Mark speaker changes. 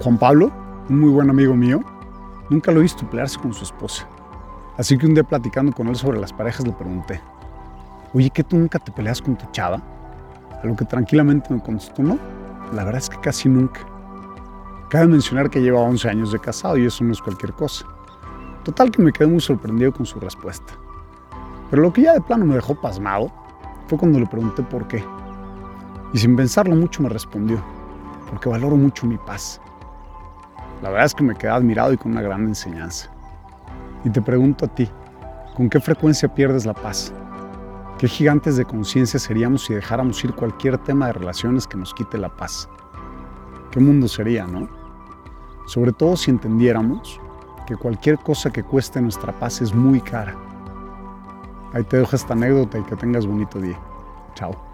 Speaker 1: Juan Pablo, un muy buen amigo mío, nunca lo he visto pelearse con su esposa. Así que un día platicando con él sobre las parejas le pregunté, oye, ¿qué tú nunca te peleas con tu chava? A lo que tranquilamente me contestó, no, la verdad es que casi nunca. Cabe mencionar que lleva 11 años de casado y eso no es cualquier cosa. Total que me quedé muy sorprendido con su respuesta. Pero lo que ya de plano me dejó pasmado fue cuando le pregunté por qué. Y sin pensarlo mucho me respondió, porque valoro mucho mi paz. La verdad es que me quedé admirado y con una gran enseñanza. Y te pregunto a ti, ¿con qué frecuencia pierdes la paz? ¿Qué gigantes de conciencia seríamos si dejáramos ir cualquier tema de relaciones que nos quite la paz? ¿Qué mundo sería, no? Sobre todo si entendiéramos que cualquier cosa que cueste nuestra paz es muy cara. Ahí te dejo esta anécdota y que tengas bonito día. Chao.